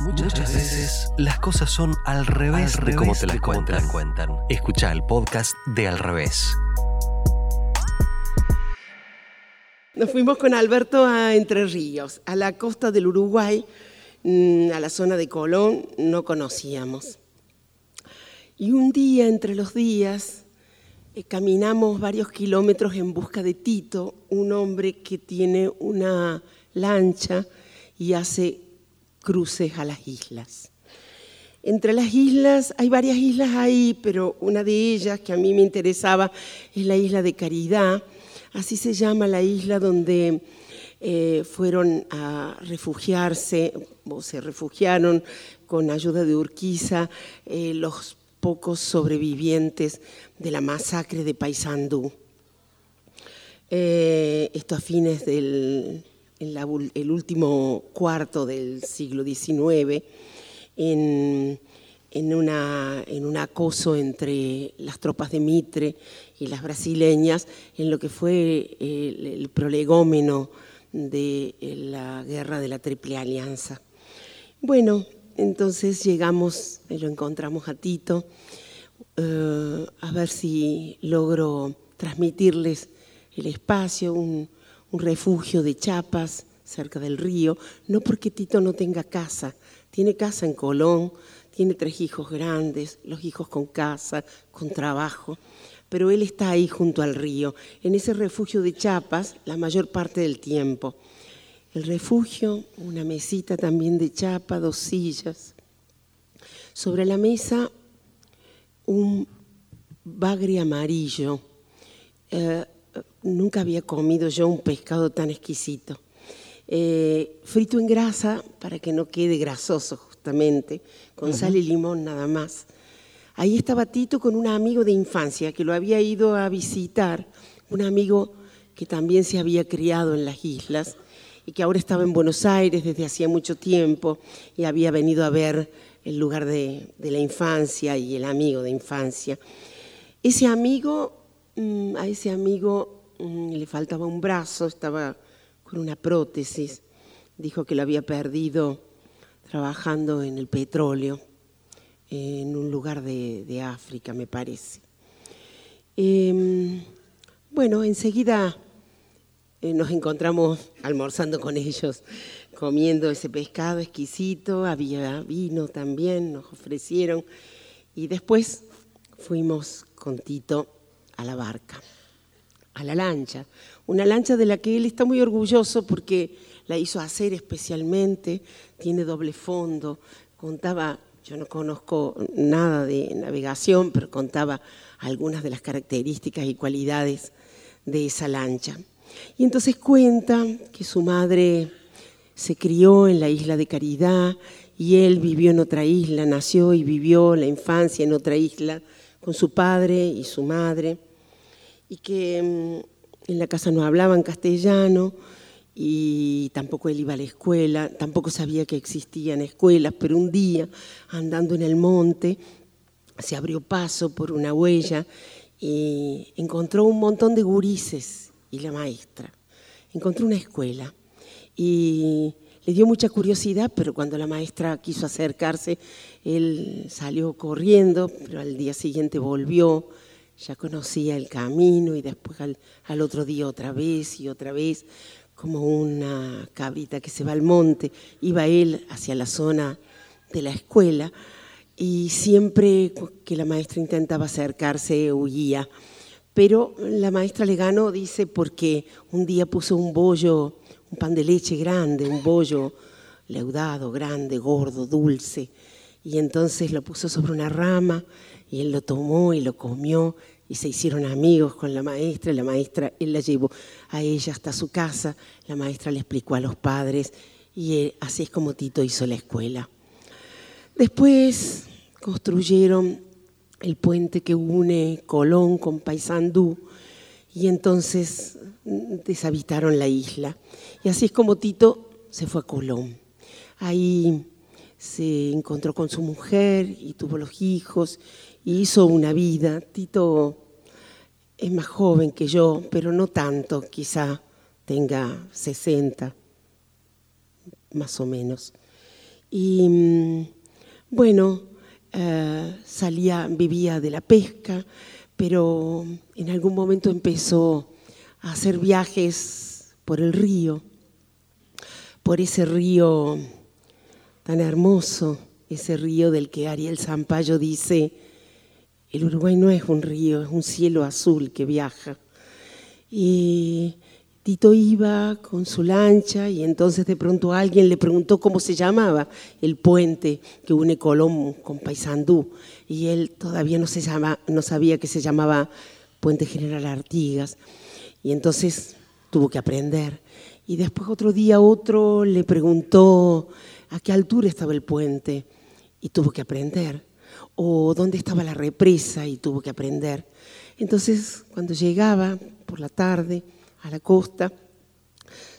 Muchas, veces las cosas son al revés, de cómo te las cuentan. Escucha el podcast de Al revés. Nos fuimos con Alberto a Entre Ríos, a la costa del Uruguay, mm, a la zona de Colón, no conocíamos. Y un día, entre los días, eh, caminamos varios kilómetros en busca de Tito, un hombre que tiene una lancha y hace cruces a las islas. Entre las islas, hay varias islas ahí, pero una de ellas que a mí me interesaba es la isla de Caridad, así se llama la isla donde eh, fueron a refugiarse o se refugiaron con ayuda de Urquiza eh, los pocos sobrevivientes de la masacre de Paysandú. Eh, esto a fines del el último cuarto del siglo XIX, en, una, en, un acoso entre las tropas de Mitre y las brasileñas, en lo que fue el, el prolegómeno de la guerra de la Triple Alianza. Bueno, entonces llegamos, y lo encontramos a Tito, eh, a ver si logro transmitirles el espacio, un, refugio de chapas cerca del río, no porque Tito no tenga casa, tiene casa en Colón, tiene tres hijos grandes, los hijos con casa, con trabajo, pero él está ahí junto al río, en ese refugio de chapas la mayor parte del tiempo. El refugio, una mesita también de chapa, dos sillas. Sobre la mesa un bagre amarillo. Eh, nunca había comido yo un pescado tan exquisito. Eh, frito en grasa para que no quede grasoso justamente, con sal y limón nada más. Ahí estaba Tito con un amigo de infancia que lo había ido a visitar, un amigo que también se había criado en las islas y que ahora estaba en Buenos Aires desde hacía mucho tiempo y había venido a ver el lugar de, la infancia y el amigo de infancia. Ese amigo, mm, a ese amigo mm, le faltaba un brazo, estaba con una prótesis, dijo que lo había perdido trabajando en el petróleo, en un lugar de, África, me parece. Em, bueno, enseguida eh, nos encontramos almorzando con ellos, comiendo ese pescado exquisito, había vino también, nos ofrecieron, y después fuimos con Tito a la barca, a la lancha, una lancha de la que él está muy orgulloso porque la hizo hacer especialmente, tiene doble fondo, contaba, yo no conozco nada de navegación, pero contaba algunas de las características y cualidades de esa lancha. Y entonces cuenta que su madre se crió en la isla de Caridad y él vivió en otra isla, nació y vivió la infancia en otra isla con su padre y su madre, y que mm, en la casa no hablaban castellano y tampoco él iba a la escuela, tampoco sabía que existían escuelas, pero un día andando en el monte se abrió paso por una huella y encontró un montón de gurises y la maestra. Encontró una escuela y le dio mucha curiosidad, pero cuando la maestra quiso acercarse, él salió corriendo, pero al día siguiente volvió, ya conocía el camino y después al, otro día otra vez y otra vez, como una cabrita que se va al monte, iba él hacia la zona de la escuela y siempre que la maestra intentaba acercarse huía. Pero la maestra le ganó, dice, porque un día puso un bollo, un pan de leche grande, un bollo leudado, grande, gordo, dulce, y entonces lo puso sobre una rama y él lo tomó y lo comió y se hicieron amigos con la maestra. La maestra, él la llevó a ella hasta su casa, la maestra le explicó a los padres y así es como Tito hizo la escuela. Después construyeron el puente que une Colón con Paysandú, y entonces deshabitaron la isla. Y así es como Tito se fue a Colón. Ahí se encontró con su mujer y tuvo los hijos y hizo una vida. Tito es más joven que yo, pero no tanto, quizá tenga 60, más o menos. Y mm, bueno, eh, salía, vivía de la pesca, pero en algún momento empezó a hacer viajes por el río, por ese río tan hermoso, ese río del que Ariel Zampayo dice, el Uruguay no es un río, es un cielo azul que viaja. Y Tito iba con su lancha y entonces de pronto alguien le preguntó cómo se llamaba el puente que une Colón con Paysandú y él todavía no, se no sabía que se llamaba Puente General Artigas y entonces tuvo que aprender. Y después otro día otro le preguntó a qué altura estaba el puente y tuvo que aprender, o dónde estaba la represa y tuvo que aprender. Entonces cuando llegaba por la tarde, a la costa,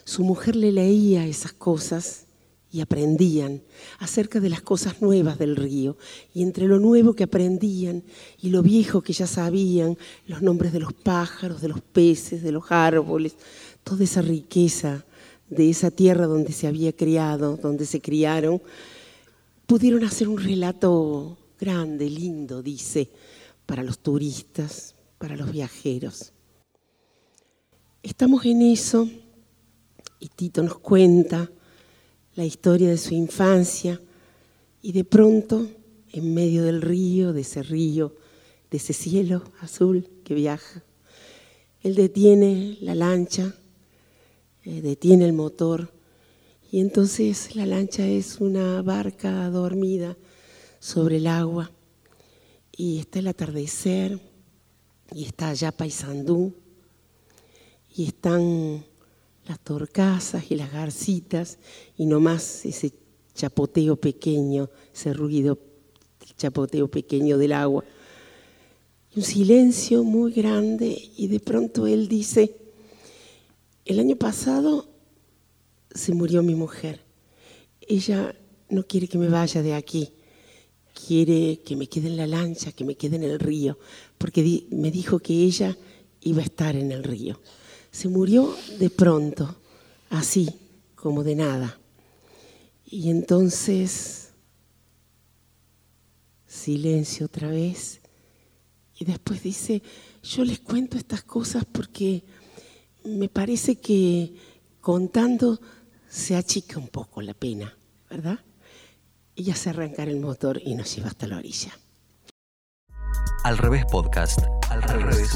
su mujer le leía esas cosas y aprendían acerca de las cosas nuevas del río. Y entre lo nuevo que aprendían y lo viejo que ya sabían, los nombres de los pájaros, de los peces, de los árboles, toda esa riqueza de esa tierra donde se había criado, donde se criaron, pudieron hacer un relato grande, lindo, dice, para los turistas, para los viajeros. Estamos en eso y Tito nos cuenta la historia de su infancia y de pronto, en medio del río, de ese río, de ese cielo azul que viaja, él detiene la lancha, eh, detiene el motor y entonces la lancha es una barca dormida sobre el agua y está el atardecer y está allá Paisandú y están las torcasas y las garcitas y nomás ese chapoteo pequeño, ese ruido, el chapoteo pequeño del agua. un silencio muy grande y de pronto él dice, el año pasado se murió mi mujer. Ella no quiere que me vaya de aquí, quiere que me quede en la lancha, que me quede en el río, porque me dijo que ella iba a estar en el río se murió de pronto, así como de nada. Y entonces, silencio otra vez. Y después dice, yo les cuento estas cosas porque me parece que contando se achica un poco la pena, ¿verdad? Y ya se arrancar el motor y nos lleva hasta la orilla. Al revés podcast, al revés,